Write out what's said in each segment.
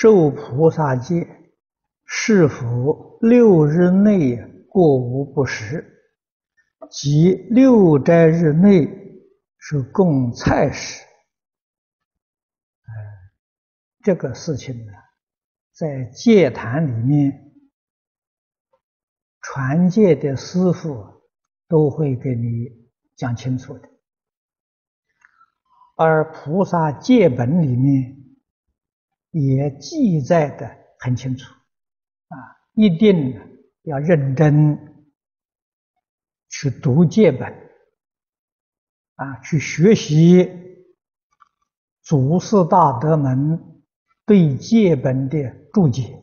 受菩萨戒，是否六日内过午不食，即六斋日内是供菜食？这个事情呢，在戒坛里面，传戒的师傅都会给你讲清楚的，而菩萨戒本里面。也记载得很清楚，啊，一定要认真去读戒本，啊，去学习祖师大德们对戒本的注解，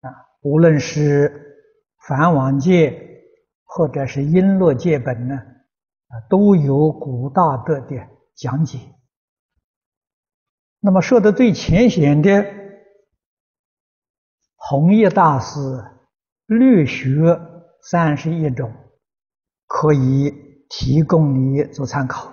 啊，无论是梵网戒或者是璎珞戒本呢，啊，都有古大德的讲解。那么说的最浅显的，弘一大师略学三十一种，可以提供你做参考。